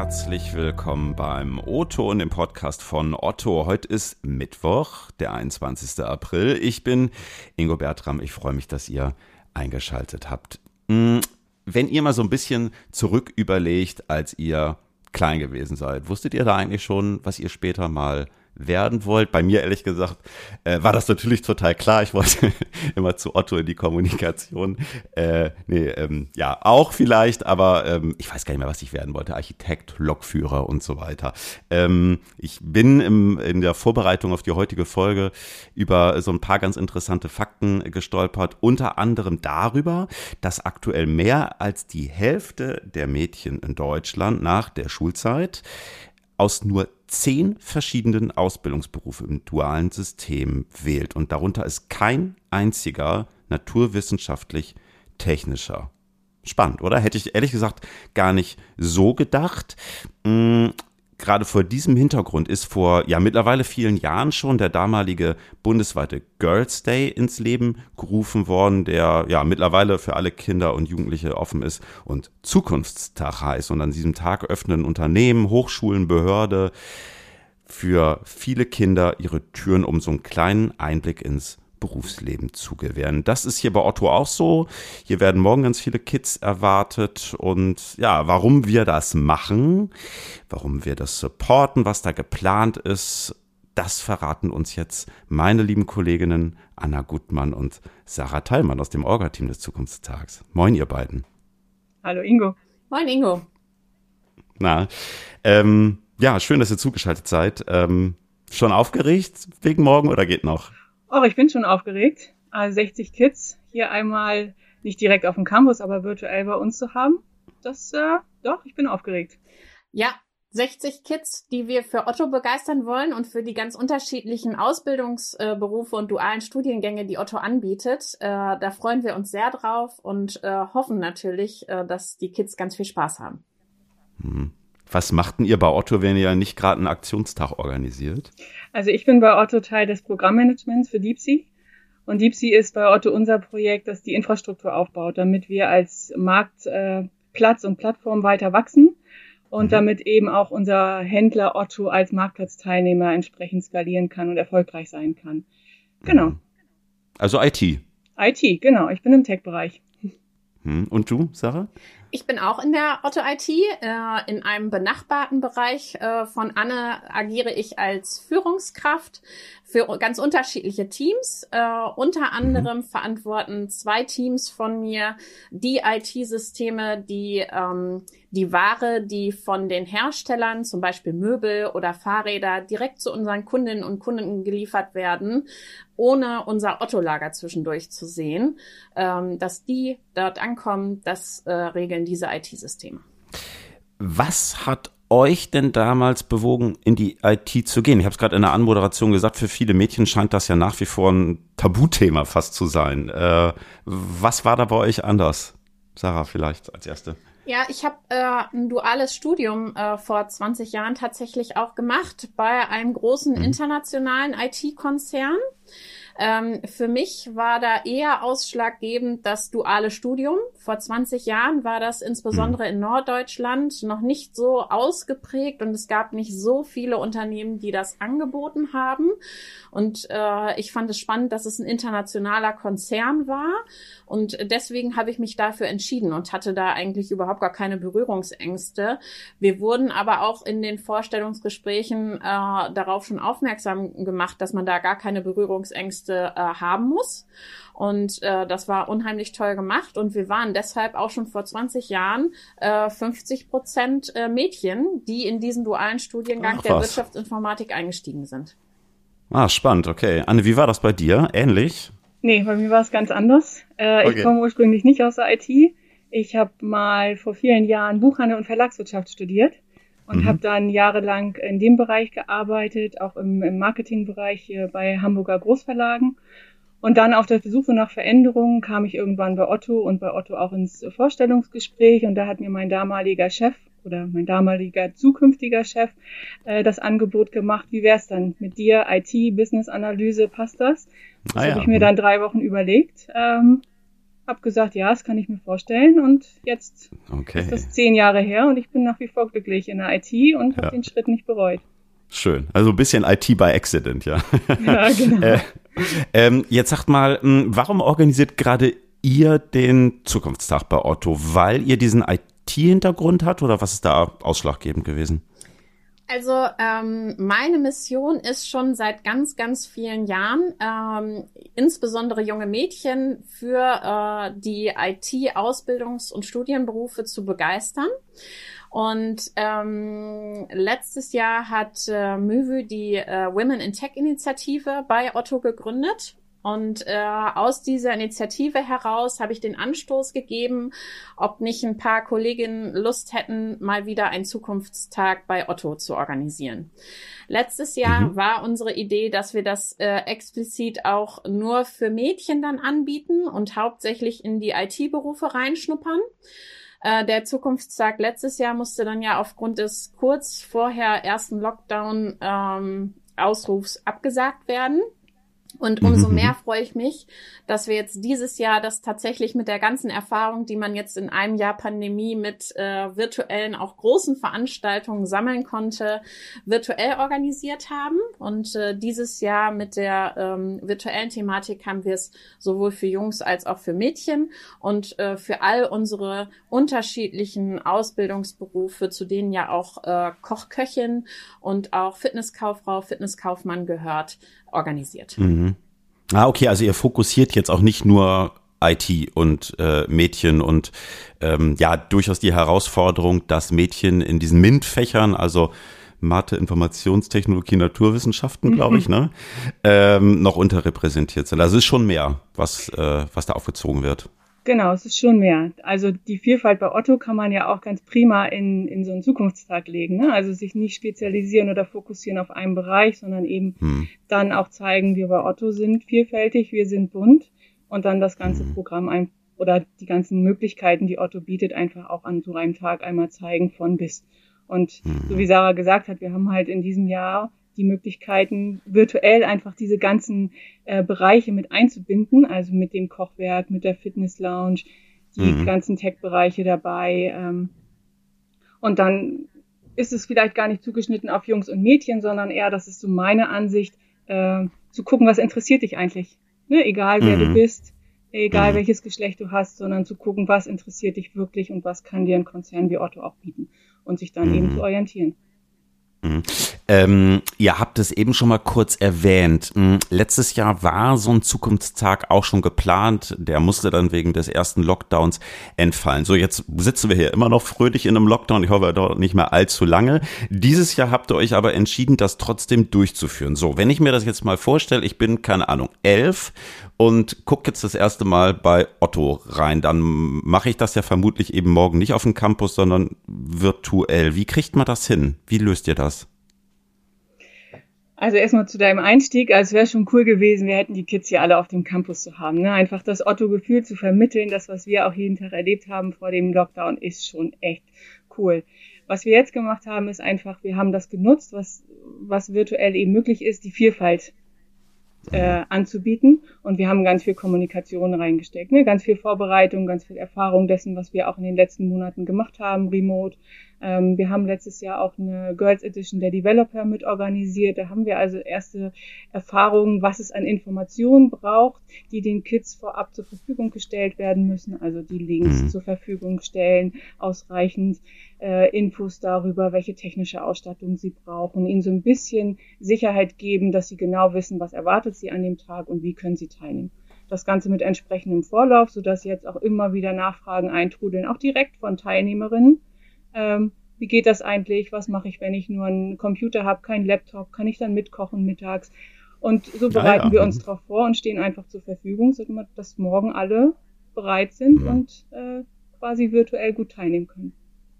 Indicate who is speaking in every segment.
Speaker 1: herzlich willkommen beim Otto und dem Podcast von Otto. Heute ist Mittwoch, der 21. April. Ich bin Ingo Bertram. Ich freue mich, dass ihr eingeschaltet habt. Hm, wenn ihr mal so ein bisschen zurück überlegt, als ihr klein gewesen seid, wusstet ihr da eigentlich schon, was ihr später mal werden wollt. Bei mir ehrlich gesagt äh, war das natürlich total klar. Ich wollte immer zu Otto in die Kommunikation. Äh, nee, ähm, ja, auch vielleicht, aber ähm, ich weiß gar nicht mehr, was ich werden wollte. Architekt, Lokführer und so weiter. Ähm, ich bin im, in der Vorbereitung auf die heutige Folge über so ein paar ganz interessante Fakten gestolpert. Unter anderem darüber, dass aktuell mehr als die Hälfte der Mädchen in Deutschland nach der Schulzeit aus nur zehn verschiedenen Ausbildungsberufe im dualen System wählt. Und darunter ist kein einziger naturwissenschaftlich technischer. Spannend, oder? Hätte ich ehrlich gesagt gar nicht so gedacht. Gerade vor diesem Hintergrund ist vor ja mittlerweile vielen Jahren schon der damalige bundesweite Girls Day ins Leben gerufen worden, der ja mittlerweile für alle Kinder und Jugendliche offen ist und Zukunftstag heißt. Und an diesem Tag öffnen Unternehmen, Hochschulen, Behörde für viele Kinder ihre Türen, um so einen kleinen Einblick ins Berufsleben zu gewähren. Das ist hier bei Otto auch so. Hier werden morgen ganz viele Kids erwartet und ja, warum wir das machen, warum wir das supporten, was da geplant ist, das verraten uns jetzt meine lieben Kolleginnen Anna Gutmann und Sarah Teilmann aus dem Orga-Team des Zukunftstags. Moin, ihr beiden.
Speaker 2: Hallo, Ingo.
Speaker 3: Moin, Ingo.
Speaker 1: Na, ähm, ja, schön, dass ihr zugeschaltet seid. Ähm, schon aufgeregt wegen morgen oder geht noch?
Speaker 2: Oh, ich bin schon aufgeregt. Also 60 Kids hier einmal nicht direkt auf dem Campus, aber virtuell bei uns zu haben. Das, äh, doch, ich bin aufgeregt.
Speaker 3: Ja, 60 Kids, die wir für Otto begeistern wollen und für die ganz unterschiedlichen Ausbildungsberufe und dualen Studiengänge, die Otto anbietet. Äh, da freuen wir uns sehr drauf und äh, hoffen natürlich, äh, dass die Kids ganz viel Spaß haben.
Speaker 1: Hm. Was machten ihr bei Otto, wenn ihr nicht gerade einen Aktionstag organisiert?
Speaker 2: Also ich bin bei Otto Teil des Programmmanagements für DeepSea. Und DeepSea ist bei Otto unser Projekt, das die Infrastruktur aufbaut, damit wir als Marktplatz äh, und Plattform weiter wachsen und mhm. damit eben auch unser Händler Otto als Marktplatzteilnehmer entsprechend skalieren kann und erfolgreich sein kann. Genau. Mhm.
Speaker 1: Also IT.
Speaker 2: IT, genau. Ich bin im Tech-Bereich.
Speaker 1: Hm. Und du, Sarah?
Speaker 3: Ich bin auch in der Otto IT. Äh, in einem benachbarten Bereich äh, von Anne agiere ich als Führungskraft für ganz unterschiedliche Teams. Äh, unter mhm. anderem mhm. verantworten zwei Teams von mir die IT-Systeme, die ähm, die Ware, die von den Herstellern, zum Beispiel Möbel oder Fahrräder, direkt zu unseren Kundinnen und Kunden geliefert werden, ohne unser Otto-Lager zwischendurch zu sehen, ähm, dass die dort ankommen, das äh, regeln diese IT-Systeme.
Speaker 1: Was hat euch denn damals bewogen, in die IT zu gehen? Ich habe es gerade in der Anmoderation gesagt, für viele Mädchen scheint das ja nach wie vor ein Tabuthema fast zu sein. Äh, was war da bei euch anders? Sarah vielleicht als erste.
Speaker 3: Ja, ich habe äh, ein duales Studium äh, vor 20 Jahren tatsächlich auch gemacht bei einem großen mhm. internationalen IT-Konzern. Ähm, für mich war da eher ausschlaggebend das duale Studium. Vor 20 Jahren war das insbesondere in Norddeutschland noch nicht so ausgeprägt und es gab nicht so viele Unternehmen, die das angeboten haben. Und äh, ich fand es spannend, dass es ein internationaler Konzern war. Und deswegen habe ich mich dafür entschieden und hatte da eigentlich überhaupt gar keine Berührungsängste. Wir wurden aber auch in den Vorstellungsgesprächen äh, darauf schon aufmerksam gemacht, dass man da gar keine Berührungsängste Ängste äh, haben muss. Und äh, das war unheimlich toll gemacht. Und wir waren deshalb auch schon vor 20 Jahren äh, 50 Prozent äh, Mädchen, die in diesen dualen Studiengang Ach, der Wirtschaftsinformatik eingestiegen sind.
Speaker 1: Ah, spannend, okay. Anne, wie war das bei dir? Ähnlich?
Speaker 2: Nee, bei mir war es ganz anders. Äh, okay. Ich komme ursprünglich nicht aus der IT. Ich habe mal vor vielen Jahren Buchhandel und Verlagswirtschaft studiert und mhm. habe dann jahrelang in dem Bereich gearbeitet, auch im, im Marketingbereich hier bei Hamburger Großverlagen. Und dann auf der Suche nach Veränderungen kam ich irgendwann bei Otto und bei Otto auch ins Vorstellungsgespräch und da hat mir mein damaliger Chef oder mein damaliger zukünftiger Chef äh, das Angebot gemacht, wie wär's dann mit dir, IT, Business-Analyse, passt das? Das ah, habe ja. ich mir dann drei Wochen überlegt. Ähm, habe gesagt, ja, das kann ich mir vorstellen. Und jetzt okay. ist das zehn Jahre her und ich bin nach wie vor glücklich in der IT und habe ja. den Schritt nicht bereut.
Speaker 1: Schön. Also ein bisschen IT by Accident, ja. Ja, genau. äh, ähm, jetzt sagt mal, hm, warum organisiert gerade ihr den Zukunftstag bei Otto? Weil ihr diesen IT-Hintergrund habt oder was ist da ausschlaggebend gewesen?
Speaker 3: Also ähm, meine Mission ist schon seit ganz, ganz vielen Jahren, ähm, insbesondere junge Mädchen für äh, die IT-Ausbildungs- und Studienberufe zu begeistern. Und ähm, letztes Jahr hat äh, MÜVÜ die äh, Women in Tech Initiative bei Otto gegründet. Und äh, aus dieser Initiative heraus habe ich den Anstoß gegeben, ob nicht ein paar Kolleginnen Lust hätten, mal wieder einen Zukunftstag bei Otto zu organisieren. Letztes Jahr mhm. war unsere Idee, dass wir das äh, explizit auch nur für Mädchen dann anbieten und hauptsächlich in die IT-Berufe reinschnuppern. Äh, der Zukunftstag letztes Jahr musste dann ja aufgrund des kurz vorher ersten Lockdown ähm, Ausrufs abgesagt werden. Und umso mhm, mehr freue ich mich, dass wir jetzt dieses Jahr das tatsächlich mit der ganzen Erfahrung, die man jetzt in einem Jahr Pandemie mit äh, virtuellen, auch großen Veranstaltungen sammeln konnte, virtuell organisiert haben. Und äh, dieses Jahr mit der ähm, virtuellen Thematik haben wir es sowohl für Jungs als auch für Mädchen. Und äh, für all unsere unterschiedlichen Ausbildungsberufe, zu denen ja auch äh, Kochköchin und auch Fitnesskauffrau, Fitnesskaufmann gehört, organisiert. Mhm.
Speaker 1: Ah, okay, also ihr fokussiert jetzt auch nicht nur IT und äh, Mädchen und ähm, ja, durchaus die Herausforderung, dass Mädchen in diesen MINT-Fächern, also Mathe, Informationstechnologie, Naturwissenschaften, glaube ich, mhm. ne, ähm, noch unterrepräsentiert sind. Also es ist schon mehr, was, äh, was da aufgezogen wird.
Speaker 2: Genau, es ist schon mehr. Also die Vielfalt bei Otto kann man ja auch ganz prima in, in so einen Zukunftstag legen. Ne? Also sich nicht spezialisieren oder fokussieren auf einen Bereich, sondern eben hm. dann auch zeigen, wir bei Otto sind vielfältig, wir sind bunt und dann das ganze hm. Programm ein, oder die ganzen Möglichkeiten, die Otto bietet, einfach auch an so einem Tag einmal zeigen von bis. Und hm. so wie Sarah gesagt hat, wir haben halt in diesem Jahr die Möglichkeiten, virtuell einfach diese ganzen äh, Bereiche mit einzubinden, also mit dem Kochwerk, mit der Fitness Lounge, die mhm. ganzen Tech-Bereiche dabei. Ähm, und dann ist es vielleicht gar nicht zugeschnitten auf Jungs und Mädchen, sondern eher, das ist so meine Ansicht, äh, zu gucken, was interessiert dich eigentlich. Ne? Egal wer mhm. du bist, egal mhm. welches Geschlecht du hast, sondern zu gucken, was interessiert dich wirklich und was kann dir ein Konzern wie Otto auch bieten und sich dann eben mhm. zu orientieren.
Speaker 1: Ähm, ihr habt es eben schon mal kurz erwähnt. Mhm. Letztes Jahr war so ein Zukunftstag auch schon geplant. Der musste dann wegen des ersten Lockdowns entfallen. So, jetzt sitzen wir hier immer noch fröhlich in einem Lockdown. Ich hoffe, dort nicht mehr allzu lange. Dieses Jahr habt ihr euch aber entschieden, das trotzdem durchzuführen. So, wenn ich mir das jetzt mal vorstelle, ich bin, keine Ahnung, elf und gucke jetzt das erste Mal bei Otto rein. Dann mache ich das ja vermutlich eben morgen nicht auf dem Campus, sondern virtuell. Wie kriegt man das hin? Wie löst ihr das?
Speaker 2: Also erstmal zu deinem Einstieg. Also es wäre schon cool gewesen, wir hätten die Kids hier alle auf dem Campus zu haben. Ne? Einfach das Otto-Gefühl zu vermitteln, das, was wir auch jeden Tag erlebt haben vor dem Lockdown, ist schon echt cool. Was wir jetzt gemacht haben, ist einfach, wir haben das genutzt, was, was virtuell eben möglich ist, die Vielfalt äh, anzubieten. Und wir haben ganz viel Kommunikation reingesteckt, ne? ganz viel Vorbereitung, ganz viel Erfahrung dessen, was wir auch in den letzten Monaten gemacht haben, remote. Ähm, wir haben letztes Jahr auch eine Girls Edition der Developer mit organisiert. Da haben wir also erste Erfahrungen, was es an Informationen braucht, die den Kids vorab zur Verfügung gestellt werden müssen. Also die Links mhm. zur Verfügung stellen, ausreichend äh, Infos darüber, welche technische Ausstattung sie brauchen, ihnen so ein bisschen Sicherheit geben, dass sie genau wissen, was erwartet sie an dem Tag und wie können sie teilnehmen das Ganze mit entsprechendem Vorlauf, sodass jetzt auch immer wieder Nachfragen eintrudeln, auch direkt von Teilnehmerinnen, ähm, wie geht das eigentlich? Was mache ich, wenn ich nur einen Computer habe, keinen Laptop? Kann ich dann mitkochen mittags? Und so bereiten ja, wir uns darauf vor und stehen einfach zur Verfügung, dass morgen alle bereit sind ja. und äh, quasi virtuell gut teilnehmen können.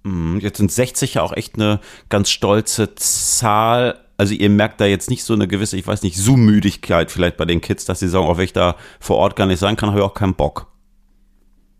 Speaker 1: Mhm, jetzt sind 60 ja auch echt eine ganz stolze Zahl. Also ihr merkt da jetzt nicht so eine gewisse, ich weiß nicht, Zoom-Müdigkeit vielleicht bei den Kids, dass sie sagen, auch wenn ich da vor Ort gar nicht sein kann, habe ich auch keinen Bock.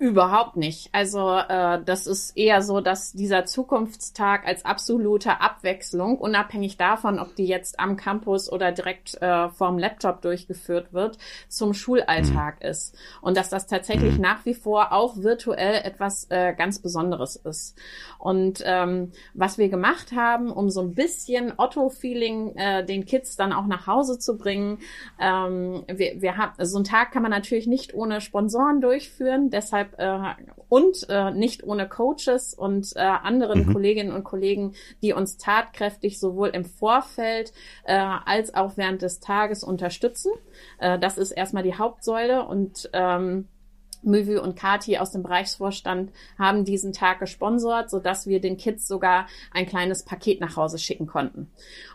Speaker 3: Überhaupt nicht. Also äh, das ist eher so, dass dieser Zukunftstag als absolute Abwechslung, unabhängig davon, ob die jetzt am Campus oder direkt äh, vorm Laptop durchgeführt wird, zum Schulalltag mhm. ist. Und dass das tatsächlich mhm. nach wie vor auch virtuell etwas äh, ganz Besonderes ist. Und ähm, was wir gemacht haben, um so ein bisschen Otto-Feeling äh, den Kids dann auch nach Hause zu bringen, ähm, wir, wir haben so einen Tag kann man natürlich nicht ohne Sponsoren durchführen. Deshalb äh, und äh, nicht ohne Coaches und äh, anderen mhm. Kolleginnen und Kollegen, die uns tatkräftig sowohl im Vorfeld äh, als auch während des Tages unterstützen. Äh, das ist erstmal die Hauptsäule und ähm, Möwi und Kati aus dem Bereichsvorstand haben diesen Tag gesponsert, so dass wir den Kids sogar ein kleines Paket nach Hause schicken konnten.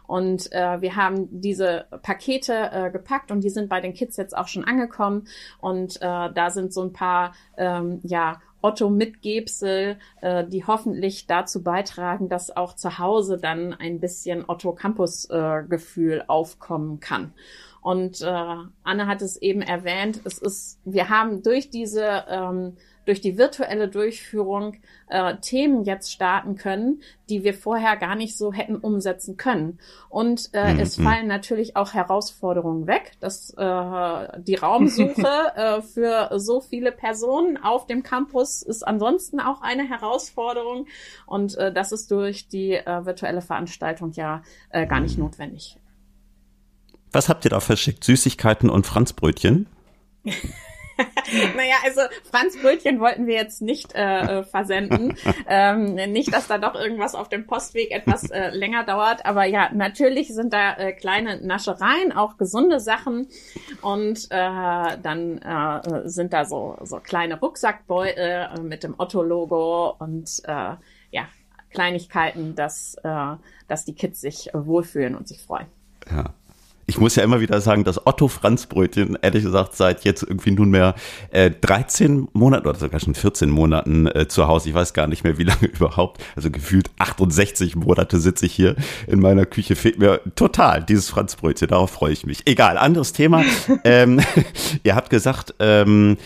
Speaker 3: Und äh, wir haben diese Pakete äh, gepackt und die sind bei den Kids jetzt auch schon angekommen. Und äh, da sind so ein paar ähm, ja Otto Mitgebsel, äh, die hoffentlich dazu beitragen, dass auch zu Hause dann ein bisschen Otto Campus äh, aufkommen kann. Und äh, Anne hat es eben erwähnt, es ist, wir haben durch diese, ähm, durch die virtuelle Durchführung äh, Themen jetzt starten können, die wir vorher gar nicht so hätten umsetzen können. Und äh, mhm. es fallen natürlich auch Herausforderungen weg. dass äh, die Raumsuche äh, für so viele Personen auf dem Campus ist ansonsten auch eine Herausforderung. Und äh, das ist durch die äh, virtuelle Veranstaltung ja äh, gar nicht notwendig.
Speaker 1: Was habt ihr da verschickt? Süßigkeiten und Franzbrötchen?
Speaker 3: naja, also Franzbrötchen wollten wir jetzt nicht äh, äh, versenden. ähm, nicht, dass da doch irgendwas auf dem Postweg etwas äh, länger dauert. Aber ja, natürlich sind da äh, kleine Naschereien, auch gesunde Sachen. Und äh, dann äh, sind da so, so kleine Rucksackbeutel äh, mit dem Otto-Logo und äh, ja, Kleinigkeiten, dass, äh, dass die Kids sich wohlfühlen und sich freuen.
Speaker 1: Ja ich muss ja immer wieder sagen, dass Otto Franzbrötchen, ehrlich gesagt, seit jetzt irgendwie nunmehr äh, 13 Monaten oder sogar schon 14 Monaten äh, zu Hause, ich weiß gar nicht mehr, wie lange überhaupt, also gefühlt 68 Monate sitze ich hier in meiner Küche, fehlt mir total dieses Franzbrötchen, darauf freue ich mich. Egal, anderes Thema. ähm, ihr habt gesagt, ähm,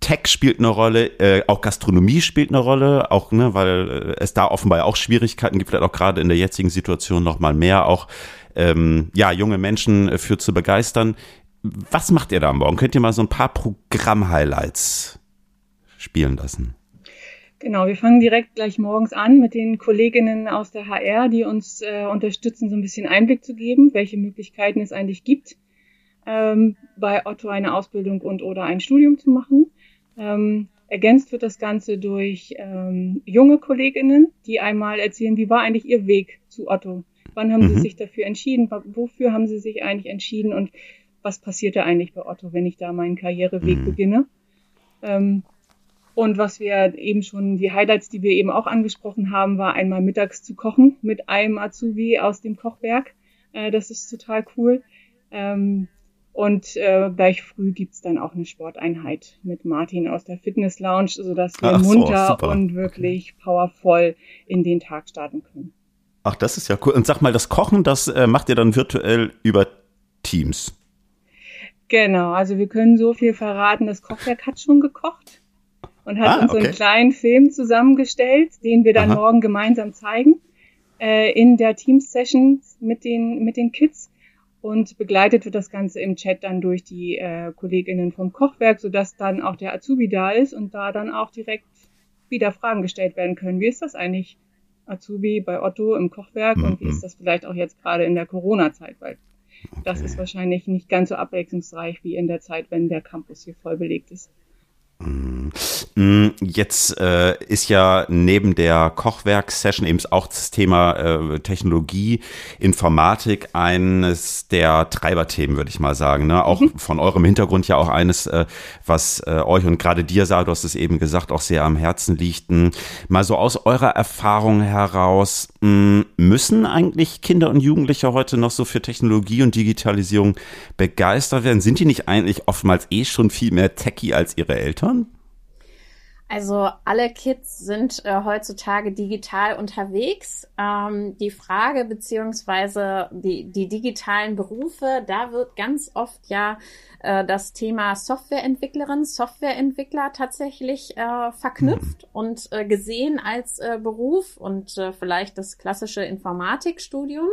Speaker 1: Tech spielt eine Rolle, äh, auch Gastronomie spielt eine Rolle, auch, ne, weil äh, es da offenbar auch Schwierigkeiten gibt, vielleicht auch gerade in der jetzigen Situation noch mal mehr, auch ähm, ja, junge Menschen äh, für zu begeistern. Was macht ihr da morgen? Könnt ihr mal so ein paar Programm-Highlights spielen lassen?
Speaker 2: Genau, wir fangen direkt gleich morgens an mit den Kolleginnen aus der HR, die uns äh, unterstützen, so ein bisschen Einblick zu geben, welche Möglichkeiten es eigentlich gibt, ähm, bei Otto eine Ausbildung und oder ein Studium zu machen. Ähm, ergänzt wird das Ganze durch ähm, junge Kolleginnen, die einmal erzählen, wie war eigentlich ihr Weg zu Otto? Wann haben mhm. Sie sich dafür entschieden? Wofür haben Sie sich eigentlich entschieden? Und was passierte eigentlich bei Otto, wenn ich da meinen Karriereweg mhm. beginne? Ähm, und was wir eben schon, die Highlights, die wir eben auch angesprochen haben, war einmal mittags zu kochen mit einem Azubi aus dem Kochwerk. Äh, das ist total cool. Ähm, und äh, gleich früh gibt's dann auch eine Sporteinheit mit Martin aus der Fitness Lounge, sodass wir Ach munter so, und wirklich powervoll in den Tag starten können.
Speaker 1: Ach, das ist ja cool. Und sag mal, das Kochen, das äh, macht ihr dann virtuell über Teams?
Speaker 2: Genau, also wir können so viel verraten. Das Kochwerk hat schon gekocht und hat ah, uns okay. so einen kleinen Film zusammengestellt, den wir dann Aha. morgen gemeinsam zeigen äh, in der Teams-Session mit den, mit den Kids. Und begleitet wird das Ganze im Chat dann durch die äh, Kolleginnen vom Kochwerk, sodass dann auch der Azubi da ist und da dann auch direkt wieder Fragen gestellt werden können. Wie ist das eigentlich? Azubi bei Otto im Kochwerk mhm. und wie ist das vielleicht auch jetzt gerade in der Corona-Zeit, weil okay. das ist wahrscheinlich nicht ganz so abwechslungsreich wie in der Zeit, wenn der Campus hier voll belegt ist.
Speaker 1: Mm, jetzt äh, ist ja neben der Kochwerk-Session eben auch das Thema äh, Technologie, Informatik eines der Treiberthemen, würde ich mal sagen. Ne? Auch mhm. von eurem Hintergrund ja auch eines, äh, was äh, euch und gerade dir, Sarah, du hast es eben gesagt, auch sehr am Herzen liegt. Hm, mal so aus eurer Erfahrung heraus, mh, hm, müssen eigentlich Kinder und Jugendliche heute noch so für Technologie und Digitalisierung begeistert werden? Sind die nicht eigentlich oftmals eh schon viel mehr techy als ihre Eltern?
Speaker 3: Also alle Kids sind äh, heutzutage digital unterwegs. Ähm, die Frage beziehungsweise die, die digitalen Berufe, da wird ganz oft ja äh, das Thema Softwareentwicklerin, Softwareentwickler tatsächlich äh, verknüpft mhm. und äh, gesehen als äh, Beruf und äh, vielleicht das klassische Informatikstudium.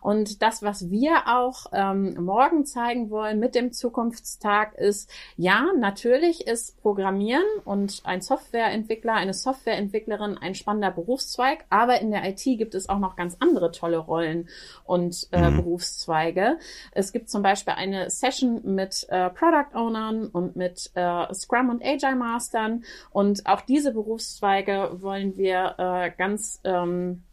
Speaker 3: Und das, was wir auch ähm, morgen zeigen wollen mit dem Zukunftstag, ist, ja, natürlich ist Programmieren und ein Softwareentwickler, eine Softwareentwicklerin ein spannender Berufszweig, aber in der IT gibt es auch noch ganz andere tolle Rollen und äh, mhm. Berufszweige. Es gibt zum Beispiel eine Session mit äh, Product Ownern und mit äh, Scrum und Agile Mastern und auch diese Berufszweige wollen wir äh, ganz ähm,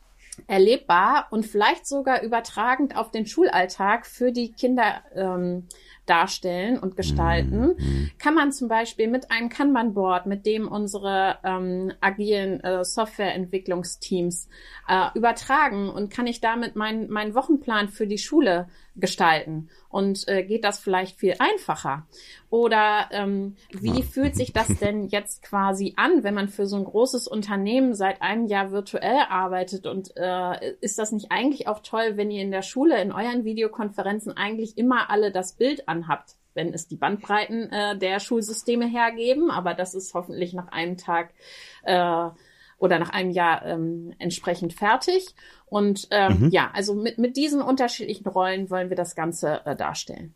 Speaker 3: erlebbar und vielleicht sogar übertragend auf den Schulalltag für die Kinder ähm, darstellen und gestalten, mhm. kann man zum Beispiel mit einem Kanban-Board, mit dem unsere ähm, agilen äh, Softwareentwicklungsteams äh, übertragen und kann ich damit meinen mein Wochenplan für die Schule gestalten und äh, geht das vielleicht viel einfacher? Oder ähm, wie fühlt sich das denn jetzt quasi an, wenn man für so ein großes Unternehmen seit einem Jahr virtuell arbeitet? Und äh, ist das nicht eigentlich auch toll, wenn ihr in der Schule in euren Videokonferenzen eigentlich immer alle das Bild anhabt? wenn es die Bandbreiten äh, der Schulsysteme hergeben, aber das ist hoffentlich nach einem Tag äh, oder nach einem Jahr ähm, entsprechend fertig. Und ähm, mhm. ja, also mit, mit diesen unterschiedlichen Rollen wollen wir das Ganze äh, darstellen.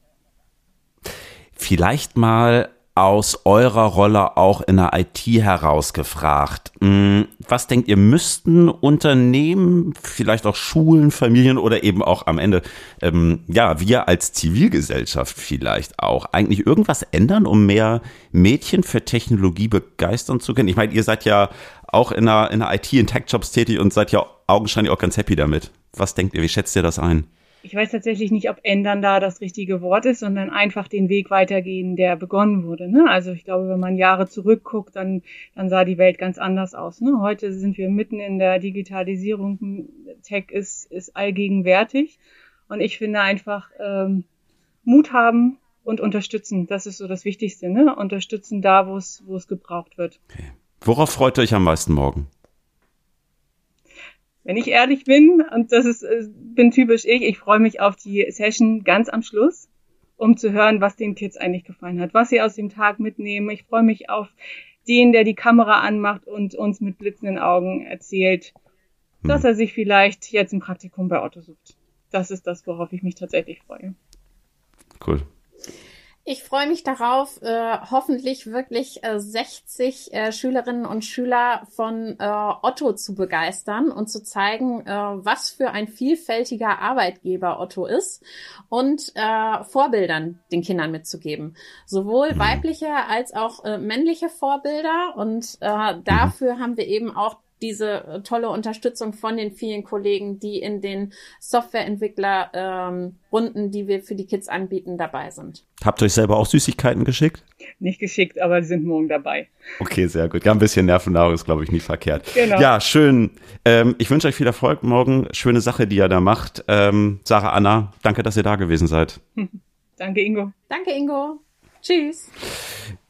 Speaker 1: Vielleicht mal aus eurer Rolle auch in der IT herausgefragt. Hm, was denkt ihr, müssten Unternehmen, vielleicht auch Schulen, Familien oder eben auch am Ende, ähm, ja, wir als Zivilgesellschaft vielleicht auch, eigentlich irgendwas ändern, um mehr Mädchen für Technologie begeistern zu können? Ich meine, ihr seid ja auch in der, in der IT, in Tech-Jobs tätig und seid ja augenscheinlich auch ganz happy damit. Was denkt ihr, wie schätzt ihr das ein?
Speaker 2: Ich weiß tatsächlich nicht, ob ändern da das richtige Wort ist, sondern einfach den Weg weitergehen, der begonnen wurde. Ne? Also ich glaube, wenn man Jahre zurückguckt, dann, dann sah die Welt ganz anders aus. Ne? Heute sind wir mitten in der Digitalisierung. Tech ist, ist allgegenwärtig. Und ich finde einfach ähm, Mut haben und unterstützen. Das ist so das Wichtigste. Ne? Unterstützen da, wo es, wo es gebraucht wird.
Speaker 1: Okay. Worauf freut ihr euch am meisten morgen?
Speaker 2: Wenn ich ehrlich bin, und das ist, äh, bin typisch ich, ich freue mich auf die Session ganz am Schluss, um zu hören, was den Kids eigentlich gefallen hat, was sie aus dem Tag mitnehmen. Ich freue mich auf den, der die Kamera anmacht und uns mit blitzenden Augen erzählt, hm. dass er sich vielleicht jetzt ein Praktikum bei Otto sucht. Das ist das, worauf ich mich tatsächlich freue.
Speaker 1: Cool.
Speaker 3: Ich freue mich darauf, äh, hoffentlich wirklich äh, 60 äh, Schülerinnen und Schüler von äh, Otto zu begeistern und zu zeigen, äh, was für ein vielfältiger Arbeitgeber Otto ist und äh, Vorbildern den Kindern mitzugeben. Sowohl mhm. weibliche als auch männliche Vorbilder. Und äh, dafür haben wir eben auch diese äh, tolle Unterstützung von den vielen Kollegen, die in den Softwareentwickler-Runden, ähm, die wir für die Kids anbieten, dabei sind.
Speaker 1: Habt ihr euch selber auch Süßigkeiten geschickt?
Speaker 2: Nicht geschickt, aber die sind morgen dabei.
Speaker 1: Okay, sehr gut. Ja, ein bisschen Nervennahrung ist, glaube ich, nicht verkehrt. Genau. Ja, schön. Ähm, ich wünsche euch viel Erfolg morgen. Schöne Sache, die ihr da macht. Ähm, Sarah, Anna, danke, dass ihr da gewesen seid.
Speaker 2: danke, Ingo.
Speaker 3: Danke, Ingo. Tschüss.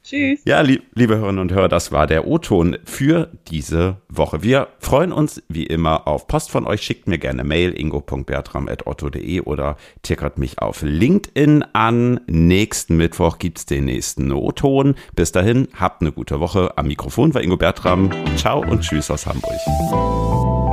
Speaker 1: Tschüss. Ja, lieb, liebe Hörerinnen und Hörer, das war der O-Ton für diese Woche. Wir freuen uns wie immer auf Post von euch. Schickt mir gerne Mail ingo.bertram.otto.de oder tickert mich auf LinkedIn an. Nächsten Mittwoch gibt es den nächsten O-Ton. Bis dahin, habt eine gute Woche. Am Mikrofon war Ingo Bertram. Ciao und tschüss aus Hamburg.